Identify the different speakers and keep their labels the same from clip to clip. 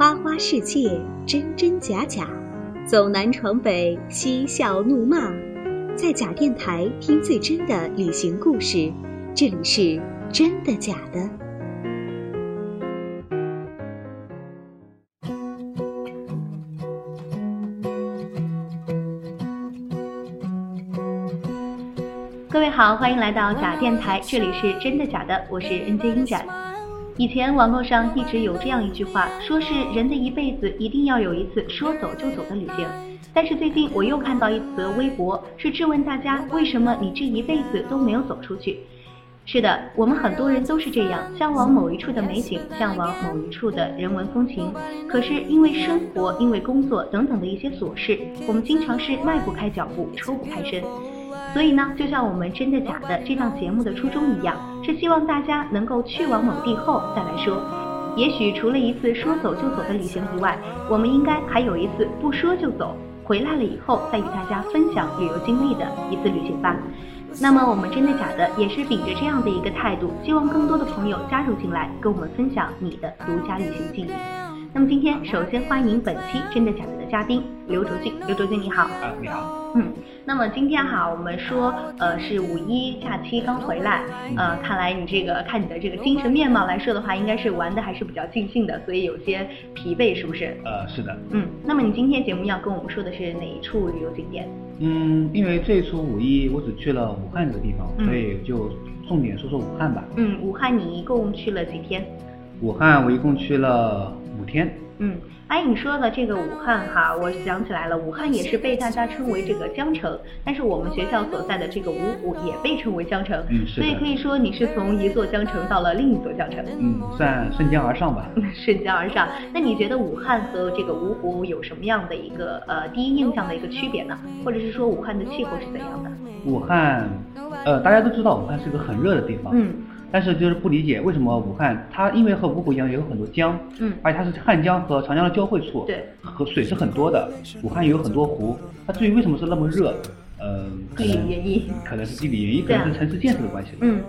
Speaker 1: 花花世界，真真假假，走南闯北，嬉笑怒骂，在假电台听最真的旅行故事。这里是真的假的。各位好，欢迎来到假电台，这里是真的假的，我是 NJ 音展。以前网络上一直有这样一句话，说是人的一辈子一定要有一次说走就走的旅行。但是最近我又看到一则微博，是质问大家为什么你这一辈子都没有走出去。是的，我们很多人都是这样，向往某一处的美景，向往某一处的人文风情。可是因为生活、因为工作等等的一些琐事，我们经常是迈不开脚步，抽不开身。所以呢，就像我们真的假的这档节目的初衷一样，是希望大家能够去往某地后再来说。也许除了一次说走就走的旅行以外，我们应该还有一次不说就走，回来了以后再与大家分享旅游经历的一次旅行吧。那么我们真的假的也是秉着这样的一个态度，希望更多的朋友加入进来，跟我们分享你的独家旅行记忆。那么今天首先欢迎本期真的假的的嘉宾刘卓俊，刘卓俊你好。
Speaker 2: 啊，你好。
Speaker 1: 嗯，那么今天哈，我们说，呃，是五一假期刚回来，呃，看来你这个看你的这个精神面貌来说的话，应该是玩的还是比较尽兴的，所以有些疲惫，是不是？
Speaker 2: 呃，是的。
Speaker 1: 嗯，那么你今天节目要跟我们说的是哪一处旅游景点？
Speaker 2: 嗯，因为这一出五一我只去了武汉这个地方，所以就重点说说武汉吧。
Speaker 1: 嗯，武汉你一共去了几天？
Speaker 2: 武汉我一共去了五天。
Speaker 1: 嗯，哎，你说的这个武汉哈，我想起来了，武汉也是被大家称为这个江城，但是我们学校所在的这个芜湖也被称为江城，
Speaker 2: 嗯，是
Speaker 1: 所以可以说你是从一座江城到了另一座江城，
Speaker 2: 嗯，算顺江而上吧。
Speaker 1: 顺江而上，那你觉得武汉和这个芜湖有什么样的一个呃第一印象的一个区别呢？或者是说武汉的气候是怎样的？
Speaker 2: 武汉，呃，大家都知道武汉是个很热的地方，
Speaker 1: 嗯。
Speaker 2: 但是就是不理解为什么武汉它因为和芜湖一样也有很多江，
Speaker 1: 嗯，
Speaker 2: 而且它是汉江和长江的交汇处，
Speaker 1: 对，
Speaker 2: 和水是很多的。武汉也有很多湖，它至于为什么是那么热，嗯，
Speaker 1: 地理原因，
Speaker 2: 可能是地理原因，可能是城市建设的关系，
Speaker 1: 嗯。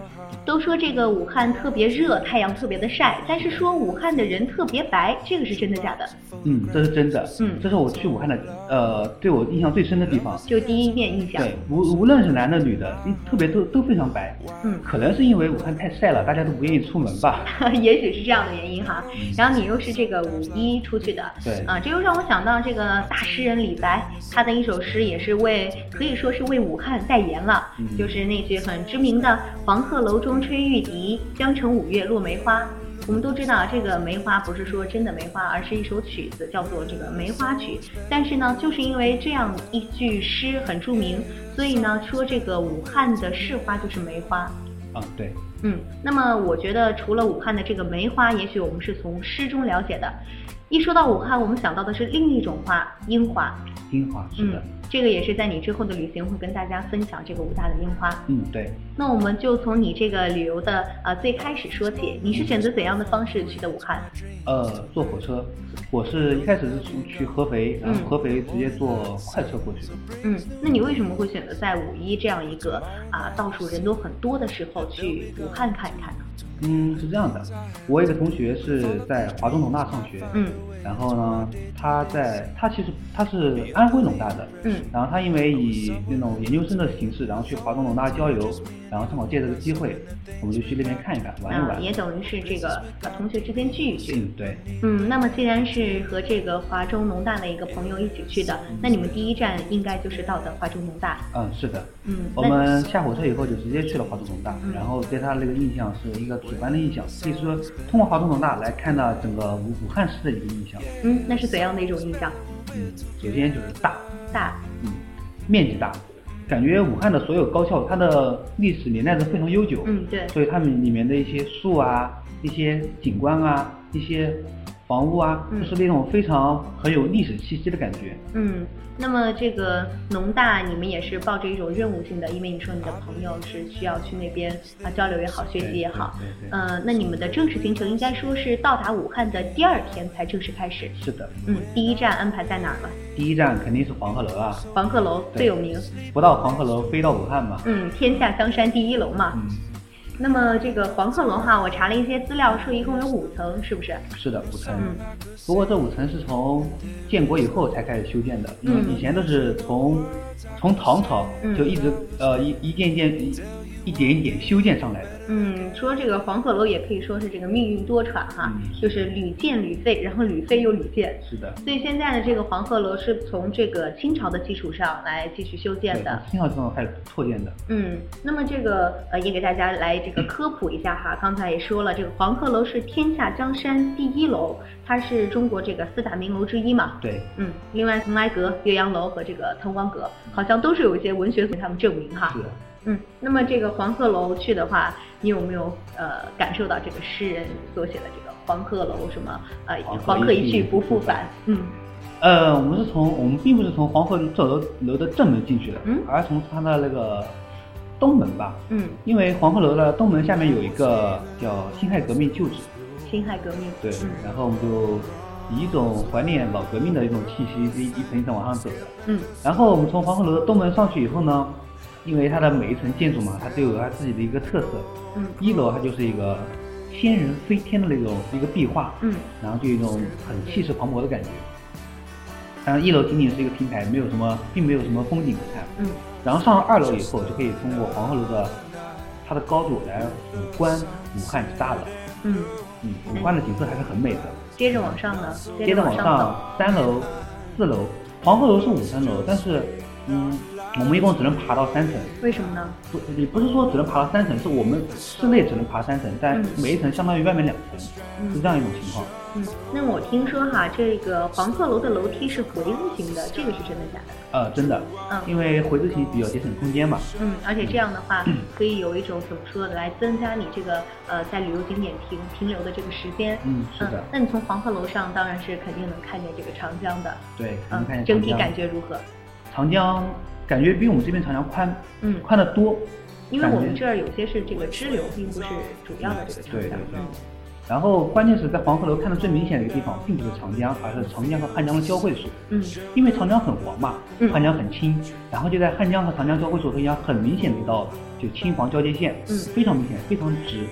Speaker 1: 都说这个武汉特别热，太阳特别的晒，但是说武汉的人特别白，这个是真的假的？
Speaker 2: 嗯，这是真的。
Speaker 1: 嗯，
Speaker 2: 这是我去武汉的，呃，对我印象最深的地方。
Speaker 1: 就第一面印象。
Speaker 2: 对，无无论是男的女的，特别都都非常白。
Speaker 1: 嗯，
Speaker 2: 可能是因为武汉太晒了，大家都不愿意出门吧。
Speaker 1: 也许是这样的原因哈。然后你又是这个五一出去的。
Speaker 2: 对。
Speaker 1: 啊，这又让我想到这个大诗人李白，他的一首诗也是为可以说是为武汉代言了，就是那句很知名的“黄鹤楼中吹玉笛”。江城五月落梅花，我们都知道这个梅花不是说真的梅花，而是一首曲子，叫做这个《梅花曲》。但是呢，就是因为这样一句诗很著名，所以呢，说这个武汉的市花就是梅花。
Speaker 2: 啊，对，
Speaker 1: 嗯。那么我觉得除了武汉的这个梅花，也许我们是从诗中了解的。一说到武汉，我们想到的是另一种花——樱花。
Speaker 2: 樱花，是的。
Speaker 1: 这个也是在你之后的旅行会跟大家分享这个武大的樱花。
Speaker 2: 嗯，对。
Speaker 1: 那我们就从你这个旅游的呃最开始说起，你是选择怎样的方式去的武汉？
Speaker 2: 呃，坐火车。我是一开始是从去合肥，然后合肥直接坐快车过去的。
Speaker 1: 嗯，那你为什么会选择在五一这样一个啊到处人都很多的时候去武汉看一看呢？
Speaker 2: 嗯，是这样的，我有个同学是在华中农大上学，
Speaker 1: 嗯，
Speaker 2: 然后呢，他在他其实他是安徽农大的，
Speaker 1: 嗯，
Speaker 2: 然后他因为以那种研究生的形式，然后去华东农大交流，然后正好借这个机会，我们就去那边看一看，玩一玩，
Speaker 1: 也等于是这个把同学之间聚一聚，
Speaker 2: 嗯，对，
Speaker 1: 嗯，那么既然是和这个华中农大的一个朋友一起去的，那你们第一站应该就是到的华中农大，
Speaker 2: 嗯，是的，
Speaker 1: 嗯，
Speaker 2: 我们下火车以后就直接去了华中农大，然后对他那个印象是一个。主观的印象，可以说通过华中农大来看到整个武武汉市的一个印象。
Speaker 1: 嗯，那是怎样的一种印象？
Speaker 2: 嗯，首先就是大，
Speaker 1: 大，
Speaker 2: 嗯，面积大，感觉武汉的所有高校它的历史年代都非常悠久。
Speaker 1: 嗯，对。
Speaker 2: 所以它们里面的一些树啊、一些景观啊、一些房屋啊，就是那种非常很有历史气息的感觉。
Speaker 1: 嗯。那么这个农大，你们也是抱着一种任务性的，因为你说你的朋友是需要去那边啊交流也好，学习也好，嗯，那你们的正式行程应该说是到达武汉的第二天才正式开始。
Speaker 2: 是的，
Speaker 1: 嗯，第一站安排在哪儿了？
Speaker 2: 第一站肯定是黄鹤楼啊，
Speaker 1: 黄鹤楼最有名，
Speaker 2: 不到黄鹤楼非到武汉嘛。
Speaker 1: 嗯，天下江山第一楼嘛。
Speaker 2: 嗯，
Speaker 1: 那么这个黄鹤楼哈，我查了一些资料，说一共有五层，是不是？
Speaker 2: 是的，五层。
Speaker 1: 嗯。
Speaker 2: 不过这五层是从建国以后才开始修建的，因为以前都是从从唐朝就一直呃一一件件一一点一点修建上来的。
Speaker 1: 嗯，说这个黄鹤楼也可以说是这个命运多舛哈，就是屡建屡废，然后屡废又屡建。
Speaker 2: 是的。
Speaker 1: 所以现在的这个黄鹤楼是从这个清朝的基础上来继续修建的。
Speaker 2: 清朝之后开始扩建的。
Speaker 1: 嗯，那么这个呃也给大家来这个科普一下哈，刚才也说了，这个黄鹤楼是天下江山第一楼，它是中国这个四大名楼之一嘛。
Speaker 2: 对。
Speaker 1: 嗯，另外蓬莱阁、岳阳楼和这个滕王阁，好像都是有一些文学给他们证明哈。
Speaker 2: 是。
Speaker 1: 嗯，那么这个黄鹤楼去的话，你有没有呃感受到这个诗人所写的这个黄鹤楼什么呃黄鹤一去不复返？嗯，
Speaker 2: 呃，我们是从我们并不是从黄鹤楼楼的正门进去的，
Speaker 1: 嗯，
Speaker 2: 而从它的那个东门吧，
Speaker 1: 嗯，
Speaker 2: 因为黄鹤楼的东门下面有一个叫辛亥革命旧址，
Speaker 1: 辛亥革命，
Speaker 2: 对，然后我们就以一种怀念老革命的一种气息，一一层一层往上走的，
Speaker 1: 嗯，
Speaker 2: 然后我们从黄鹤楼的东门上去以后呢。因为它的每一层建筑嘛，它都有它自己的一个特色。
Speaker 1: 嗯，
Speaker 2: 一楼它就是一个仙人飞天的那种一个壁画。
Speaker 1: 嗯，
Speaker 2: 然后就有一种很气势磅礴的感觉。当然，一楼仅仅是一个平台，没有什么，并没有什么风景可看。
Speaker 1: 嗯，
Speaker 2: 然后上了二楼以后，就可以通过黄鹤楼的它的高度来俯观武汉之大了。
Speaker 1: 嗯
Speaker 2: 嗯，武汉的景色还是很美的。
Speaker 1: 接着往上呢？
Speaker 2: 接着往上，三楼、四楼，黄鹤楼是五层楼，但是。嗯，我们一共只能爬到三层。
Speaker 1: 为什么呢？
Speaker 2: 不，你不是说只能爬到三层，是我们室内只能爬三层，但每一层相当于外面两层，是这样一种情况。
Speaker 1: 嗯，那我听说哈，这个黄鹤楼的楼梯是回字形的，这个是真的假的？
Speaker 2: 呃，真的。
Speaker 1: 嗯，
Speaker 2: 因为回字形比较节省空间嘛。
Speaker 1: 嗯，而且这样的话，可以有一种怎么说来增加你这个呃在旅游景点停停留的这个时间。
Speaker 2: 嗯，是的。
Speaker 1: 那你从黄鹤楼上当然是肯定能看见这个长江的。
Speaker 2: 对，能看见
Speaker 1: 整体感觉如何？
Speaker 2: 长江感觉比我们这边长江宽，
Speaker 1: 嗯，
Speaker 2: 宽得多。
Speaker 1: 因为我们这儿有些是这个支流，并不是主要的这个长江。
Speaker 2: 对对对。然后关键是在黄鹤楼看的最明显的一个地方，并不是长江，而是长江和汉江的交汇处。
Speaker 1: 嗯。
Speaker 2: 因为长江很黄嘛，汉江很清，然后就在汉江和长江交汇处中央，很明显的一道就青黄交界线，
Speaker 1: 嗯，
Speaker 2: 非常明显，非常直，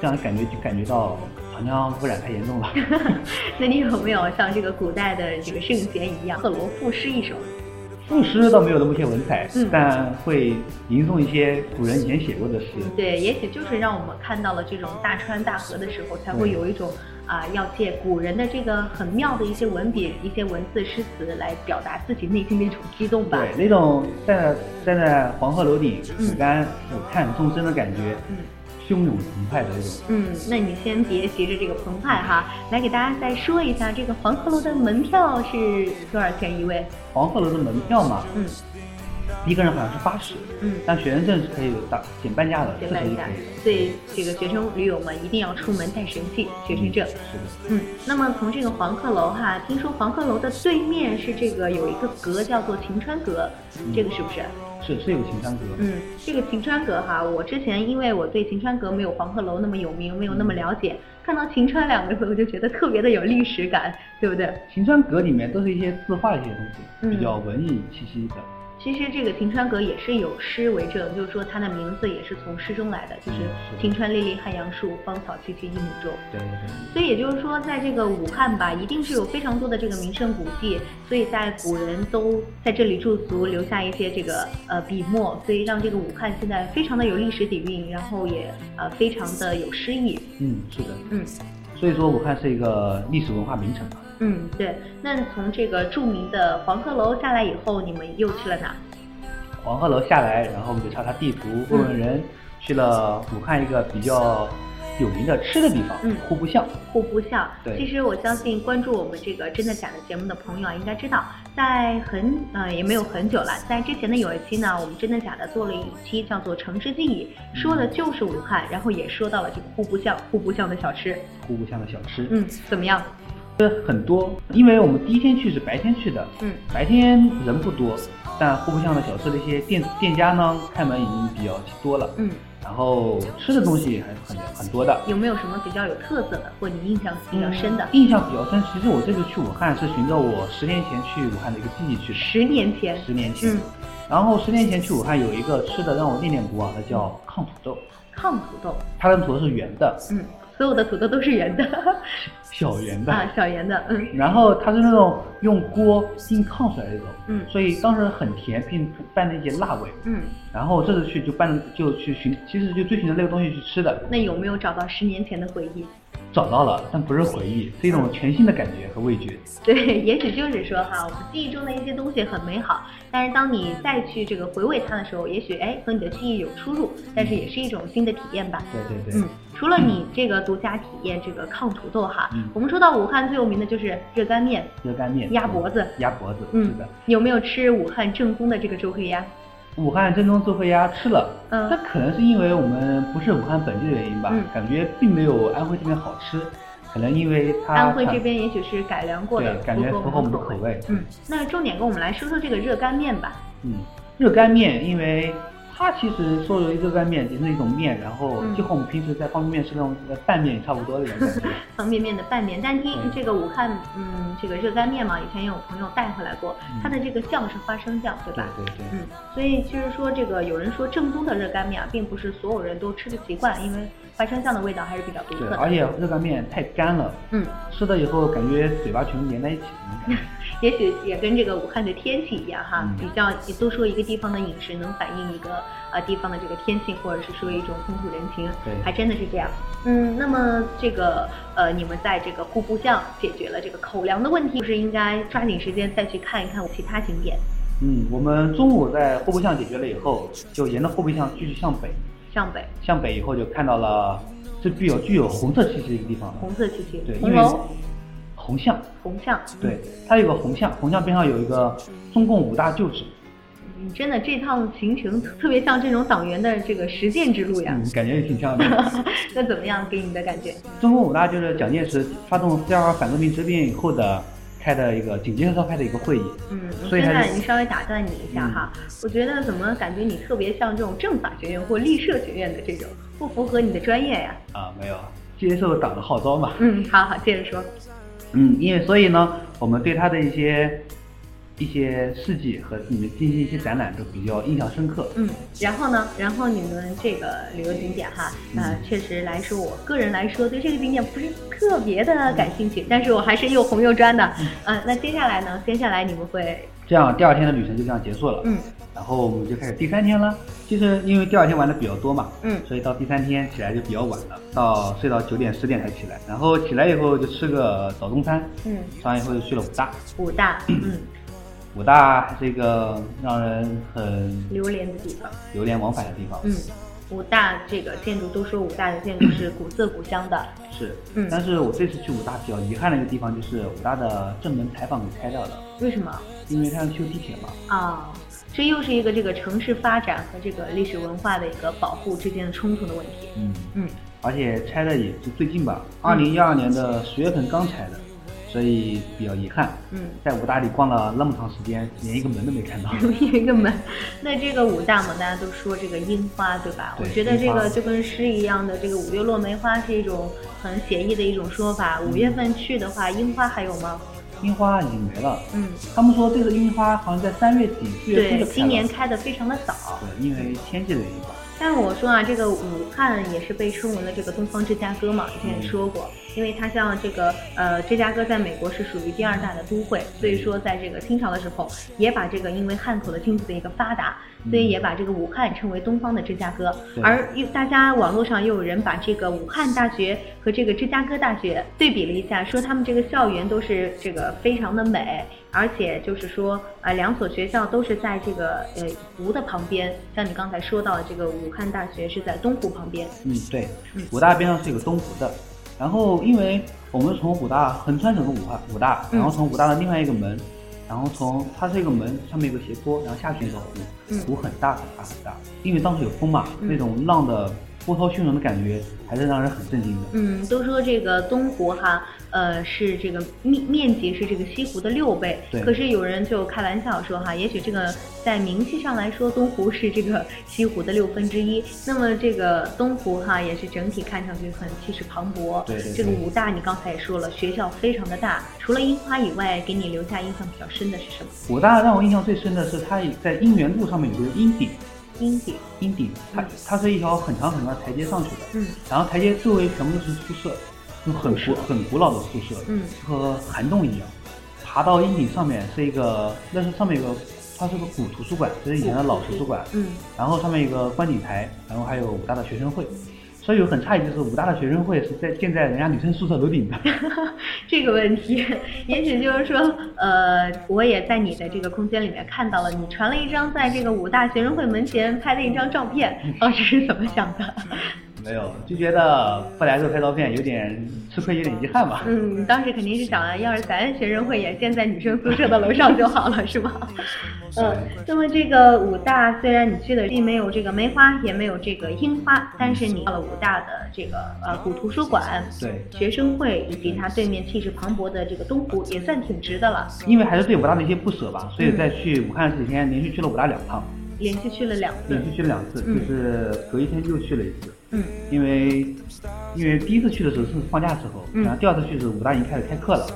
Speaker 2: 这样的感觉就感觉到长江污染太严重了。
Speaker 1: 那你有没有像这个古代的这个圣贤一样，鹤楼赋诗一首？
Speaker 2: 赋诗倒没有那么些文采，但会吟诵一些古人以前写过的诗。
Speaker 1: 对，也许就是让我们看到了这种大川大河的时候，才会有一种啊，要借古人的这个很妙的一些文笔、一些文字诗词来表达自己内心的一种激动吧。
Speaker 2: 对，那种站在站在黄鹤楼顶俯瞰俯瞰众生的感觉。
Speaker 1: 嗯。
Speaker 2: 汹涌澎湃的那种。
Speaker 1: 嗯，那你先别急着这个澎湃哈，来给大家再说一下这个黄鹤楼的门票是多少钱一位？
Speaker 2: 黄鹤楼的门票嘛，
Speaker 1: 嗯，
Speaker 2: 一个人好像是八十，
Speaker 1: 嗯，
Speaker 2: 但学生证是可以打减半价的，
Speaker 1: 减半价。所以这个学生驴友们一定要出门带神器，学生证。
Speaker 2: 是的。
Speaker 1: 嗯，那么从这个黄鹤楼哈，听说黄鹤楼的对面是这个有一个阁叫做晴川阁，这个是不是？
Speaker 2: 是是有晴川阁，
Speaker 1: 嗯，这个晴川阁哈，我之前因为我对晴川阁没有黄鹤楼那么有名，没有那么了解，看到晴川两个字，我就觉得特别的有历史感，对不对？
Speaker 2: 晴川阁里面都是一些字画一些东西，比较文艺气息的。
Speaker 1: 其实这个晴川阁也是有诗为证，就是说它的名字也是从诗中来的，就是“晴川历历汉阳树，芳草萋萋一亩洲”。
Speaker 2: 对对对。
Speaker 1: 所以也就是说，在这个武汉吧，一定是有非常多的这个名胜古迹，所以在古人都在这里驻足，留下一些这个呃笔墨，所以让这个武汉现在非常的有历史底蕴，然后也呃非常的有诗意。
Speaker 2: 嗯，是的。
Speaker 1: 嗯。
Speaker 2: 所以说武汉是一个历史文化名城嘛。
Speaker 1: 嗯，对。那从这个著名的黄鹤楼下来以后，你们又去了哪？
Speaker 2: 黄鹤楼下来，然后我们就查查地图，问问人，去了武汉一个比较有名的吃的地方，
Speaker 1: 嗯，
Speaker 2: 户部巷。
Speaker 1: 户部巷。
Speaker 2: 对。
Speaker 1: 其实我相信关注我们这个真的假的节目的朋友啊，应该知道，在很呃也没有很久了，在之前的有一期呢，我们真的假的做了一期叫做《城市记忆》，说的就是武汉，然后也说到了这个户部巷，户部巷的小吃。
Speaker 2: 户部巷的小吃。
Speaker 1: 嗯，怎么样？
Speaker 2: 很多，因为我们第一天去是白天去的，
Speaker 1: 嗯，
Speaker 2: 白天人不多，但户部巷的小吃的一些店店家呢，开门已经比较多了，
Speaker 1: 嗯，
Speaker 2: 然后吃的东西还很很多的。
Speaker 1: 有没有什么比较有特色的，或你印象比较深的？
Speaker 2: 印象比较深，其实我这次去武汉是循着我十年前去武汉的一个记忆去的。
Speaker 1: 十年前。
Speaker 2: 十年前。
Speaker 1: 嗯。
Speaker 2: 然后十年前去武汉有一个吃的让我念念不忘的，叫炕土豆。
Speaker 1: 炕土豆，
Speaker 2: 它的土豆是圆的，
Speaker 1: 嗯，所有的土豆都是圆的，
Speaker 2: 小圆的。
Speaker 1: 啊，小圆的，嗯，
Speaker 2: 然后它是那种用锅进炕出来的那种，
Speaker 1: 嗯。
Speaker 2: 所以当时很甜，并伴着一些辣味。
Speaker 1: 嗯，
Speaker 2: 然后这次去就伴就去寻，其实就追寻着那个东西去吃的，
Speaker 1: 那有没有找到十年前的回忆？
Speaker 2: 找到了，但不是回忆，是一种全新的感觉和味觉。
Speaker 1: 对，也许就是说哈，我们记忆中的一些东西很美好，但是当你再去这个回味它的时候，也许哎和你的记忆有出入，但是也是一种新的体验吧。
Speaker 2: 对对对，
Speaker 1: 嗯，除了你这个独家体验这个炕土豆哈，
Speaker 2: 嗯
Speaker 1: 我们说到武汉最有名的就是热干面、
Speaker 2: 热干面、
Speaker 1: 鸭脖子。
Speaker 2: 鸭脖子，
Speaker 1: 嗯
Speaker 2: 是的。，
Speaker 1: 有没有吃武汉正宗的这个周黑鸭？
Speaker 2: 武汉正宗周黑鸭吃了，
Speaker 1: 嗯
Speaker 2: 那可能是因为我们不是武汉本地的原因吧，
Speaker 1: 嗯
Speaker 2: 感觉并没有安徽这边好吃，可能因为它
Speaker 1: 安徽这边也许是改良过的
Speaker 2: 对，感觉符合我们的口味。
Speaker 1: 嗯，那重点跟我们来说说这个热干面吧。
Speaker 2: 嗯，热干面，因为它其实说的热干面也是一种面，然后
Speaker 1: 嗯
Speaker 2: 就和我们平时在方便面吃那种呃拌面差不多的那种感觉。
Speaker 1: 方便面的拌面，但听
Speaker 2: 对
Speaker 1: 这个武汉，嗯，这个热干面嘛，以前也有朋友带回来过，
Speaker 2: 嗯
Speaker 1: 它的这个酱是花生酱，对吧？
Speaker 2: 对对对
Speaker 1: 嗯，所以就是说，这个有人说正宗的热干面啊，并不是所有人都吃的习惯，因为花生酱的味道还是比较独
Speaker 2: 对，
Speaker 1: 特的。
Speaker 2: 而且热干面太干了，
Speaker 1: 嗯，
Speaker 2: 吃了以后感觉嘴巴全粘在一起那种感觉。
Speaker 1: 也许也跟这个武汉的天气一样哈，
Speaker 2: 嗯
Speaker 1: 比较也都说一个地方的饮食能反映一个呃地方的这个天气，或者是说一种风土人情，
Speaker 2: 对
Speaker 1: 还真的是这样。嗯，那么这个呃，你们在这个户部巷解决了这个口粮的问题，是不是应该抓紧时间再去看一看其他景点？
Speaker 2: 嗯，我们中午在户部巷解决了以后，就沿着户部巷继续向北，
Speaker 1: 向北，
Speaker 2: 向北以后就看到了是具有具有红色气息的一个地方。
Speaker 1: 红色气息
Speaker 2: 对，，
Speaker 1: 红楼、
Speaker 2: 红巷，
Speaker 1: 红巷，
Speaker 2: 对，它有个红巷，红巷边上有一个中共五大旧址，
Speaker 1: 嗯，真的这趟行程特别像这种党员的这个实践之路呀。
Speaker 2: 嗯，感觉也挺像的。
Speaker 1: 那怎么样给你的感觉？
Speaker 2: 中共五大就是蒋介石发动第二反革命之变以后的开的一个紧急召开的一个会议。
Speaker 1: 嗯，现
Speaker 2: 所以还是嗯
Speaker 1: 在你稍微打断你一下哈，我觉得怎么感觉你特别像这种政法学院或立社学院的这种，不符合你的专业呀？
Speaker 2: 啊，没有，接受党的号召嘛。
Speaker 1: 嗯，好好，接着说。
Speaker 2: 嗯，因为所以呢，我们对他的一些一些事迹和你们进行一些展览都比较印象深刻。
Speaker 1: 嗯，然后呢，然后你们这个旅游景点哈，呃，
Speaker 2: 嗯
Speaker 1: 确实来说，我个人来说对这个景点不是特别的感兴趣，但是我还是又红又专的。嗯、那接下来呢？接下来你们会，
Speaker 2: 这样第二天的旅程就这样结束了。
Speaker 1: 嗯
Speaker 2: 然后我们就开始第三天了。其实因为第二天玩的比较多嘛，
Speaker 1: 嗯
Speaker 2: 所以到第三天起来就比较晚了，到睡到九点十点才起来。然后起来以后就吃个早中餐，
Speaker 1: 嗯，
Speaker 2: 吃完以后就去了武大。
Speaker 1: 武大，嗯，
Speaker 2: 武大还是一个让人很
Speaker 1: 流连的地方。
Speaker 2: 流连往返的地方。
Speaker 1: 嗯，武大这个建筑都说武大的建筑是古色古香的。
Speaker 2: 是，
Speaker 1: 嗯
Speaker 2: 但是我这次去武大比较遗憾的一个地方就是武大的正门牌坊给拆掉了，
Speaker 1: 为什么？
Speaker 2: 因为它要修地铁嘛。
Speaker 1: 啊、这又是一个这个城市发展和这个历史文化的一个保护之间的冲突的问题。
Speaker 2: 嗯，
Speaker 1: 嗯，
Speaker 2: 而且拆的也就最近吧，二零一二年的十月份刚拆的，所以比较遗憾。
Speaker 1: 嗯，
Speaker 2: 在武大里逛了那么长时间，连一个门都没看到。
Speaker 1: 有一个门。那这个武大嘛，大家都说这个樱花，对吧？
Speaker 2: 对
Speaker 1: 我觉得这个就跟诗一样的，这个五月落梅花是一种很写意的一种说法。五月份去的话，樱花还有吗？
Speaker 2: 樱花已经没了。
Speaker 1: 嗯，
Speaker 2: 他们说这个樱花好像在三月底四月初就，开了。
Speaker 1: 今年开的非常的早。
Speaker 2: 对，因为天气的原因吧。
Speaker 1: 但是我说啊，这个武汉也是被称为了这个东方芝加哥嘛，之前也说过，因为它像这个呃芝加哥在美国是属于第二大的都会，所以说在这个清朝的时候也把这个因为汉口的经济的一个发达，所以也把这个武汉称为东方的芝加哥。而又大家网络上又有人把这个武汉大学和这个芝加哥大学对比了一下，说他们这个校园都是这个非常的美。而且就是说，呃，两所学校都是在这个呃湖的旁边，像你刚才说到的，这个武汉大学是在东湖旁边。
Speaker 2: 嗯，对
Speaker 1: 嗯，
Speaker 2: 武大边上是有个东湖的。然后，因为我们从武大横穿整个武汉武大，
Speaker 1: 嗯
Speaker 2: 然后从武大的另外一个门，然后从它是一个门上面有个斜坡，然后下去一个湖，
Speaker 1: 嗯
Speaker 2: 湖很大很大很大。因为当时有风嘛，
Speaker 1: 嗯
Speaker 2: 那种浪的波涛汹涌的感觉，还是让人很震惊的。
Speaker 1: 嗯，都说这个东湖哈，呃，是这个面面积是这个西湖的六倍。
Speaker 2: 对
Speaker 1: 可是有人就开玩笑说哈，也许这个在名气上来说，东湖是这个 西湖的六分之一。那么这个东湖哈，也是整体看上去很气势磅礴。
Speaker 2: 对对
Speaker 1: 这个武大你刚才也说了，学校非常的大。除了樱花以外，给你留下印象比较深的是什么？
Speaker 2: 武大让我印象最深的是它在姻缘路上面有个阴顶，
Speaker 1: 阴顶，
Speaker 2: 阴顶，它它是一条很长很长的台阶上去的，
Speaker 1: 嗯，
Speaker 2: 然后台阶周围全部都是宿舍，就很古很古老的宿舍，
Speaker 1: 嗯，
Speaker 2: 和涵洞一样。爬到阴顶上面是一个，那是上面有个，它是个古图书馆，这是以前的老图书馆，
Speaker 1: 嗯，
Speaker 2: 然后上面有个观景台，然后还有武大的学生会。所以有很诧异，就是武大的学生会是在建在人家女生宿舍楼顶的。
Speaker 1: 这个问题，也许就是说，呃，我也在你的这个空间里面看到了，你传了一张在这个武大学生会门前拍的一张照片，当时是怎么想的？
Speaker 2: 没有，就觉得不来这拍照片有点吃亏，有点遗憾吧。
Speaker 1: 嗯，当时肯定是想啊，要是咱学生会也建在女生宿舍的楼上就好了，是吗？嗯，那么这个武大虽然你去的既没有这个梅花，也没有这个樱花，但是你到了武大的这个呃古图书馆、
Speaker 2: 对
Speaker 1: 学生会以及它对面气势磅礴的这个东湖，也算挺值的了。
Speaker 2: 因为还是对武大的一些不舍吧，所以在去武汉这几天连续去了武大两趟。
Speaker 1: 连续去了两次，
Speaker 2: 连续去了两次，就是隔一天又去了一次。
Speaker 1: 嗯，
Speaker 2: 因为因为第一次去的时候是放假时候，然后第二次去是武大已经开始开课了，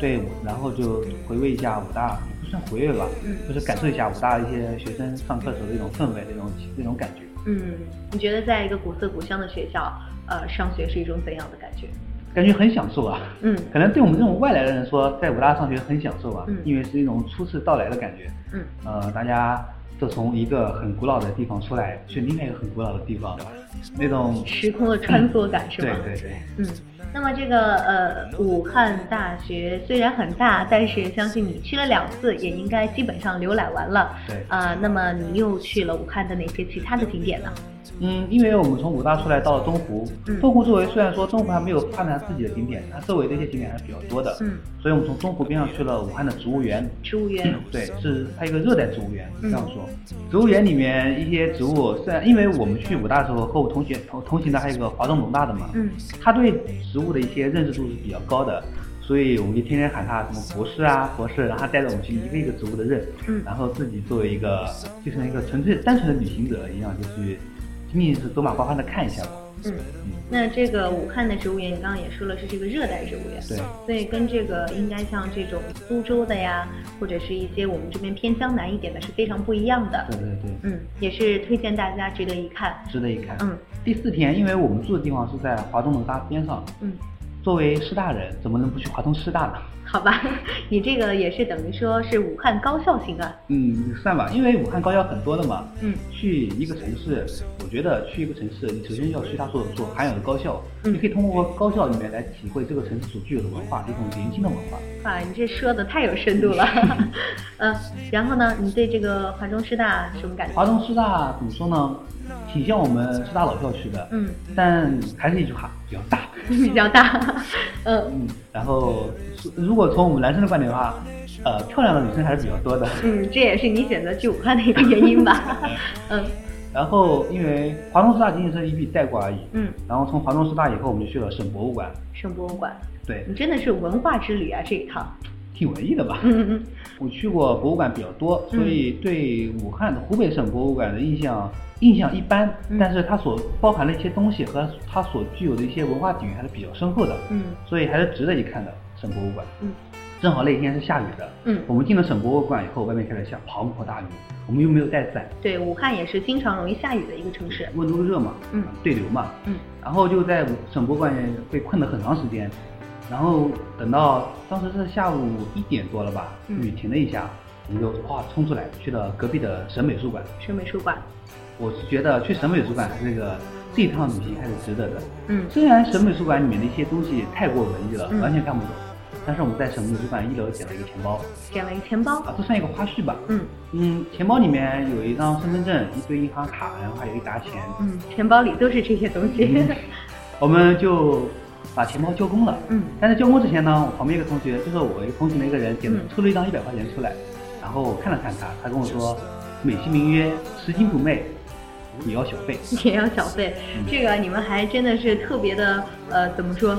Speaker 2: 对，然后就回味一下武大，不算回味吧，就是感受一下武大一些学生上课时候的一种氛围，那种那种感觉。
Speaker 1: 嗯，你觉得在一个古色古香的学校，呃，上学是一种怎样的感觉？
Speaker 2: 感觉很享受啊。
Speaker 1: 嗯，
Speaker 2: 可能对我们这种外来的人说，在武大上学很享受啊，因为是一种初次到来的感觉。
Speaker 1: 嗯，
Speaker 2: 呃，大家。就从一个很古老的地方出来，去另外一个很古老的地方，那种
Speaker 1: 时空的穿梭感是
Speaker 2: 吗？对对对，
Speaker 1: 嗯。那么这个呃，武汉大学虽然很大，但是相信你去了两次，也应该基本上浏览完了。
Speaker 2: 对。
Speaker 1: 啊，那么你又去了武汉的哪些其他的景点呢？
Speaker 2: 嗯，因为我们从武大出来到了东湖，东湖周围虽然说东湖还没有发展自己的景点，它周围的一些景点还是比较多的。
Speaker 1: 嗯，
Speaker 2: 所以我们从东湖边上去了武汉的植物园。
Speaker 1: 植物园，
Speaker 2: 对，是它一个热带植物园，这样说。植物园里面一些植物，虽然因为我们去武大的时候和我同学同同行的还有一个华东农大的嘛，
Speaker 1: 嗯，
Speaker 2: 他对植物的一些认识度是比较高的。所以我们就天天喊他什么博士啊，博士，然后他带着我们去一个一个植物的认，
Speaker 1: 嗯，
Speaker 2: 然后自己作为一个就像一个纯粹单纯的旅行者一样，就去。仅仅是走马观花的看一下吧。
Speaker 1: 嗯，那这个武汉的植物园，你刚刚也说了是这个热带植物园。
Speaker 2: 对。
Speaker 1: 所以跟这个应该像这种苏州的呀，或者是一些我们这边偏江南一点的，是非常不一样的。
Speaker 2: 对对对。
Speaker 1: 嗯，也是推荐大家值得一看。
Speaker 2: 值得一看。
Speaker 1: 嗯。
Speaker 2: 第四天，因为我们住的地方是在华东农大边上。
Speaker 1: 嗯。
Speaker 2: 作为师大人，怎么能不去华东师大呢？
Speaker 1: 好吧，你这个也是等于说是武汉高校型啊。
Speaker 2: 嗯，算吧，因为武汉高校很多的嘛。
Speaker 1: 嗯。
Speaker 2: 去一个城市，我觉得去一个城市，你首先要去它所所含有的高校。
Speaker 1: 嗯。
Speaker 2: 你可以通过高校里面来体会这个城市所具有的文化，一种年轻的文化。
Speaker 1: 啊，你这说的太有深度了。嗯，然后呢，你对这个华中师大什么感觉？
Speaker 2: 华中师大怎么说呢？挺像我们师大老校区的。
Speaker 1: 嗯。
Speaker 2: 但还是一句话，比较大。
Speaker 1: 比较大。嗯。
Speaker 2: 嗯，然后如果从我们男生的观点的话，呃，漂亮的女生还是比较多的。
Speaker 1: 嗯，这也是你选择去武汉的一个原因吧。嗯。
Speaker 2: 然后，因为华东师大仅仅是一笔带过而已。
Speaker 1: 嗯。
Speaker 2: 然后从华东师大以后，我们就去了省博物馆。
Speaker 1: 省博物馆。
Speaker 2: 对。
Speaker 1: 你真的是文化之旅啊，这一趟。
Speaker 2: 挺文艺的吧？
Speaker 1: 嗯嗯嗯。
Speaker 2: 我去过博物馆比较多，所以对武汉的湖北省博物馆的印象印象一般。但是它所包含的一些东西和它所具有的一些文化底蕴还是比较深厚的。
Speaker 1: 嗯。
Speaker 2: 所以还是值得一看的省博物馆。
Speaker 1: 嗯。
Speaker 2: 正好那天是下雨的。
Speaker 1: 嗯。
Speaker 2: 我们进了省博物馆以后，外面开始下磅礴大雨，我们又没有带伞。
Speaker 1: 对，武汉也是经常容易下雨的一个城市。
Speaker 2: 温度热嘛。
Speaker 1: 嗯。
Speaker 2: 对流嘛。
Speaker 1: 嗯。
Speaker 2: 然后就在省博物馆被困了很长时间。然后等到当时是下午一点多了吧，雨停了一下，我们就哗冲出来去了隔壁的省美术馆。
Speaker 1: 省美术馆，
Speaker 2: 我是觉得去省美术馆这个这一趟旅行还是值得的。
Speaker 1: 嗯，
Speaker 2: 虽然省美术馆里面的一些东西太过文艺了，完全看不懂，但是我们在省美术馆一楼捡了一个钱包，
Speaker 1: 捡了一个钱包
Speaker 2: 啊，这算一个花絮吧。
Speaker 1: 嗯
Speaker 2: 嗯，钱包里面有一张身份证，一堆银行卡，然后还有一沓钱。
Speaker 1: 嗯，钱包里都是这些东西。
Speaker 2: 我们就。把钱包交工了，
Speaker 1: 嗯，
Speaker 2: 但是交工之前呢，我旁边一个同学，就是我一个同行的一个人，捡抽了一张一百块钱出来，然后我看了看他，他跟我说，美其名曰拾金不昧，也要小费，
Speaker 1: 也要小费，这个你们还真的是特别的，呃，怎么说？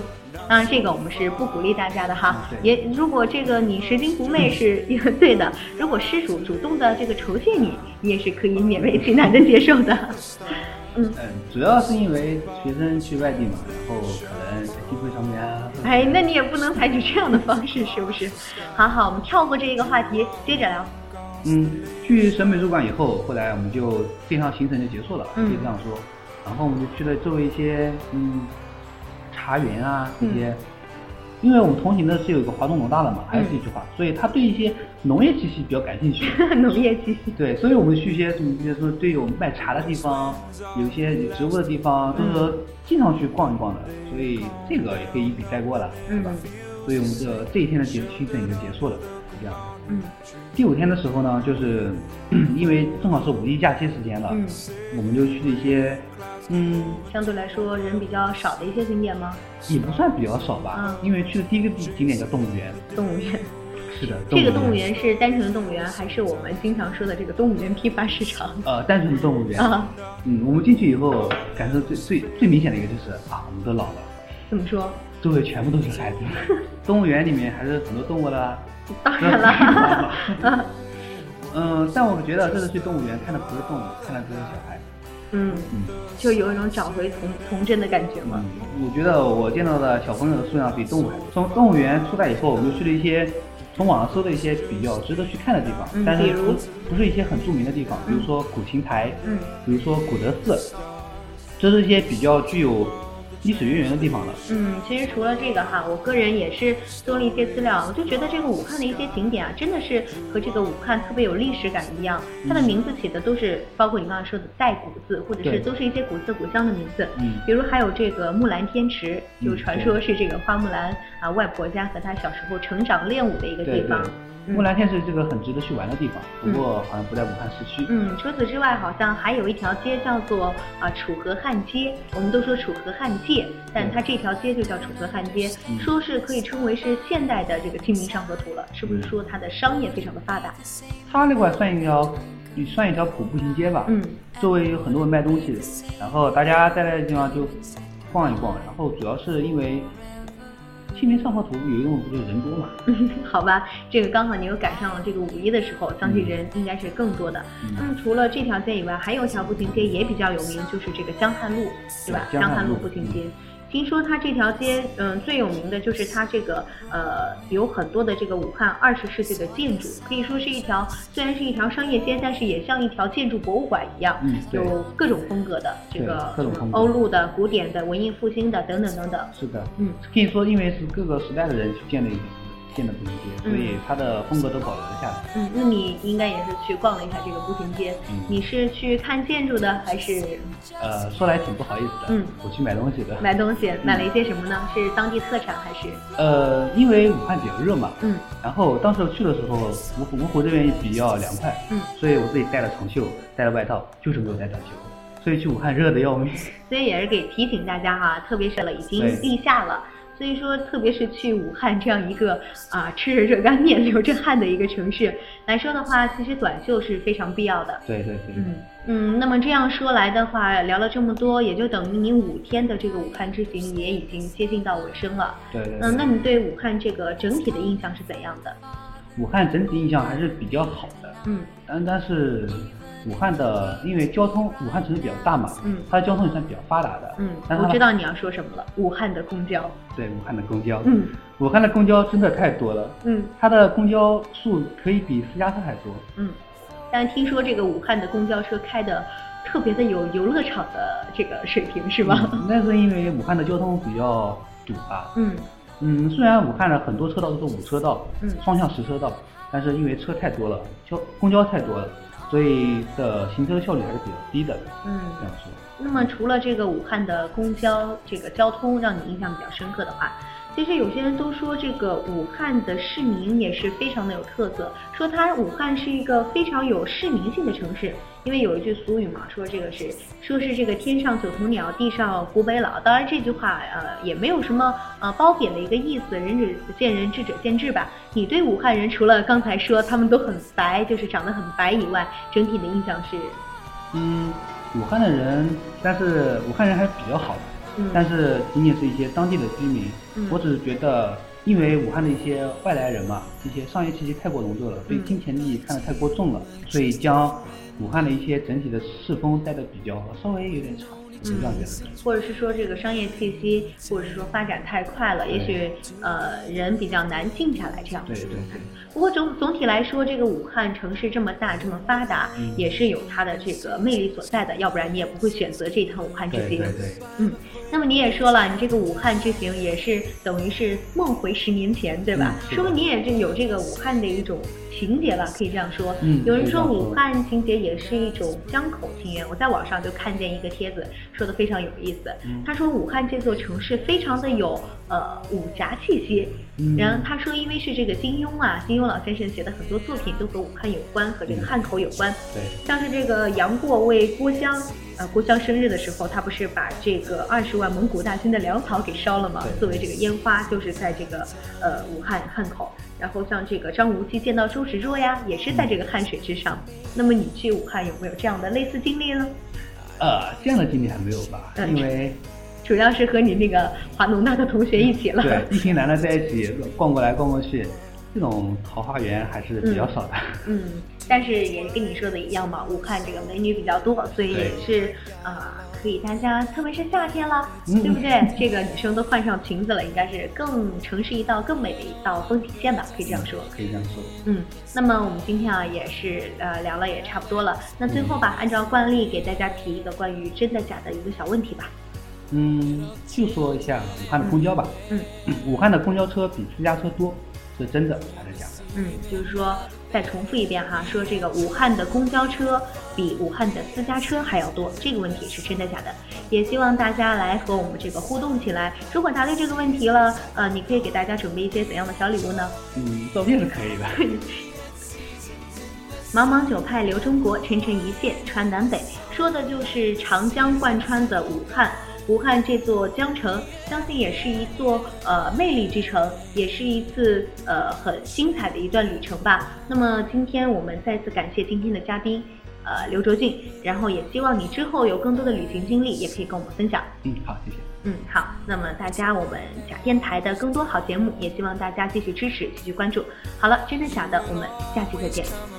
Speaker 1: 当然这个我们是不鼓励大家的哈，也如果这个你拾金不昧是 对的，如果失主主动的这个酬谢你，你也是可以勉为其难的接受的。嗯
Speaker 2: 主要是因为学生去外地嘛，然后可能在机会上面啊。
Speaker 1: 哎，那你也不能采取这样的方式，是不是？好好，我们跳过这一个话题，接着聊。
Speaker 2: 嗯，去省美术馆以后，后来我们就这趟行程就结束了，可以这样说。然后我们就去了周围一些嗯茶园啊这些。因为我们同行的是有一个华东农大的嘛，还是这句话，所以他对一些农业气息比较感兴趣。
Speaker 1: 农业气息。
Speaker 2: 对，所以我们去一些什么，比如说对有卖茶的地方，有一些有植物的地方，都是经常去逛一逛的。所以这个也可以一笔带过了，对吧？所以我们这这一天的结行程已经结束了，是这样。嗯。第五天的时候呢，就是 因为正好是五一假期时间了，嗯我们就去了一些。
Speaker 1: 嗯，相对来说人比较少的一些景点吗？
Speaker 2: 也不算比较少吧，因为去的第一个地景点叫动物园。
Speaker 1: 动物园，
Speaker 2: 是的。
Speaker 1: 这个动物园是单纯的动物园，还是我们经常说的这个动物园批发市场？
Speaker 2: 呃，单纯的动物园。啊，嗯，我们进去以后感受最最最明显的一个就是啊，我们都老了。
Speaker 1: 怎么说？
Speaker 2: 周围全部都是孩子。动物园里面还是很多动物的。
Speaker 1: 当然了。
Speaker 2: 嗯，但我觉得这次去动物园看的不是动物，看的都是小孩。
Speaker 1: 嗯嗯，就有一种找回童童真的感觉嘛。
Speaker 2: 我觉得我见到的小朋友的数量比动物还多。从动物园出来以后，我们就去了一些从网上搜的一些比较值得去看的地方，但是不不是一些很著名的地方，比如说古琴台，嗯，比如说古德寺，这是一些比较具有。历史渊源的地方了。
Speaker 1: 嗯，其实除了这个哈，我个人也是做了一些资料，我就觉得这个武汉的一些景点啊，真的是和这个武汉特别有历史感一样。它的名字起的都是，包括你刚才说的带古字，或者是都是一些古色古香的名字。嗯，比如还有这个木兰天池，就传说是这个花木兰啊外婆家和她小时候成长练武的一个地方。
Speaker 2: 木兰天是这个很值得去玩的地方，不过好像不在武汉市区。
Speaker 1: 嗯，除此之外，好像还有一条街叫做啊楚河汉街，我们都说楚河汉界，但它这条街就叫楚河汉街，说是可以称为是现代的这个清明上河图了，是不是说它的商业非常的发达？
Speaker 2: 它那块算一条，也算一条古步行街吧。嗯，周围有很多人卖东西，然后大家在那个地方就逛一逛，然后主要是因为。清明上河图有用不就人多嘛？
Speaker 1: 好吧，这个刚好你又赶上了这个五一的时候，相信人应该是更多的。那么除了这条街以外，还有一条步行街也比较有名，就是这个江汉路，对吧？江汉路步行街。听说它这条街，嗯，最有名的就是它这个，呃，有很多的这个武汉二十世纪的建筑，可以说是一条虽然是一条商业街，但是也像一条建筑博物馆一样，嗯有各种风格的，这个欧陆的、古典的、文艺复兴的等等等等。
Speaker 2: 是的，嗯，可以说因为是各个时代的人去建的。建的步行街，所以它的风格都保留了下来。
Speaker 1: 嗯，那你应该也是去逛了一下这个步行街。嗯，你是去看建筑的还是？
Speaker 2: 呃，说来挺不好意思的。嗯，我去买东西的。
Speaker 1: 买东西，买了一些什么呢？是当地特产还是？
Speaker 2: 呃，因为武汉比较热嘛。嗯。然后当时去的时候，芜湖芜湖这边也比较凉快。嗯。所以我自己带了长袖，带了外套，就是没有带短袖。所以去武汉热的要命。
Speaker 1: 所以也是给提醒大家哈，特别是了已经立夏了。所以说，特别是去武汉这样一个啊吃着热干面、流着汗的一个城市来说的话，其实短袖是非常必要的。
Speaker 2: 对对对。
Speaker 1: 嗯嗯，那么这样说来的话，聊了这么多，也就等于你五天的这个武汉之行也已经接近到尾声了。
Speaker 2: 对对。嗯，
Speaker 1: 那你对武汉这个整体的印象是怎样的？
Speaker 2: 武汉整体印象还是比较好的。嗯。但但是。武汉的，因为交通，武汉城市比较大嘛，嗯，它的交通也算比较发达的，
Speaker 1: 嗯，我知道你要说什么了，武汉的公交，
Speaker 2: 对，武汉的公交，嗯，武汉的公交真的太多了，嗯，它的公交数可以比私家车还多，
Speaker 1: 嗯，但听说这个武汉的公交车开的特别的有游乐场的这个水平是吧？
Speaker 2: 那是因为武汉的交通比较堵吧，嗯。嗯，虽然武汉的很多车道都是五车道，嗯，双向十车道，但是因为车太多了，交公交太多了。所以的行车效率还是比较低的，嗯，这样说。
Speaker 1: 那么除了这个武汉的公交这个交通让你印象比较深刻的话。其实有些人都说这个武汉的市民也是非常的有特色，说它武汉是一个非常有市民性的城市。因为有一句俗语嘛，说这个是说是这个天上九头鸟，地上湖北佬。当然这句话呃也没有什么呃褒贬的一个意思，仁者见仁，智者见智吧。你对武汉人除了刚才说他们都很白，就是长得很白以外，整体的印象是？
Speaker 2: 嗯，武汉的人，但是武汉人还是比较好的。但是仅仅是一些当地的居民，我只是觉得，因为武汉的一些外来人嘛，一些商业气息太过浓重了，对金钱利益看得太过重了，所以将武汉的一些整体的世风带的比较稍微有点差。这样觉
Speaker 1: 得。或者是说这个商业气息，或者是说发展太快了，也许呃人比较难静下来这样。
Speaker 2: 对对对。
Speaker 1: 不过总总体来说，这个武汉城市这么大，这么发达，也是有它的这个魅力所在的，要不然你也不会选择这趟武汉之行。
Speaker 2: 对对对。
Speaker 1: 嗯，那么你也说了，你这个武汉之行也是等于是梦回十年前，对吧？说明你也是有这个武汉的一种。情节吧，可以这样说。
Speaker 2: 嗯，
Speaker 1: 有人说武汉情节也是一种江口情缘。我在网上就看见一个帖子，说的非常有意思。他说武汉这座城市非常的有呃武侠气息。然后他说，因为是这个金庸啊，金庸老先生写的很多作品都和武汉有关，和这个汉口有关。
Speaker 2: 对，
Speaker 1: 像是这个杨过为郭襄，呃，郭襄生日的时候，他不是把这个二十万蒙古大军的粮草给烧了吗？作为这个烟花，就是在这个呃武汉汉口。然后像这个张无忌见到周芷若呀，也是在这个汉水之上。那么你去武汉有没有这样的类似经历呢？
Speaker 2: 呃，这样的经历还没有吧？因为
Speaker 1: 主要是和你那个华农大的同学一起了。
Speaker 2: 对，一群男的在一起逛过来逛过去，这种桃花源还是比较少的。
Speaker 1: 嗯。但是也跟你说的一样嘛，武汉这个美女比较多，所以也是啊，可以大家特别是夏天了，对不对？这个女生都换上裙子了，应该是更城市一道更美的一道风景线吧，可以这样说。
Speaker 2: 可以这样说。
Speaker 1: 嗯，那么我们今天啊也是呃聊了也差不多了，那最后吧，按照惯例给大家提一个关于真的假的一个小问题吧。
Speaker 2: 嗯，就说一下武汉的公交吧。
Speaker 1: 嗯，
Speaker 2: 武汉的公交车比私家车多，是真的还是假的？
Speaker 1: 嗯，就是说。再重复一遍哈，说这个武汉的公交车比武汉的私家车还要多，这个问题是真的假的？也希望大家来和我们这个互动起来。如果答对这个问题了，呃，你可以给大家准备一些怎样的小礼物呢？
Speaker 2: 嗯，照片是可以的。
Speaker 1: 茫茫九派流中国，沉沉一线穿南北，说的就是长江贯穿的武汉。武汉这座江城，相信也是一座呃魅力之城，也是一次呃很精彩的一段旅程吧。那么今天我们再次感谢今天的嘉宾，呃刘卓俊，然后也希望你之后有更多的旅行经历，也可以跟我们分享。
Speaker 2: 嗯，好，谢谢。
Speaker 1: 嗯，好。那么大家，我们假电台的更多好节目，也希望大家继续支持，继续关注。好了，真的假的，我们下期再见。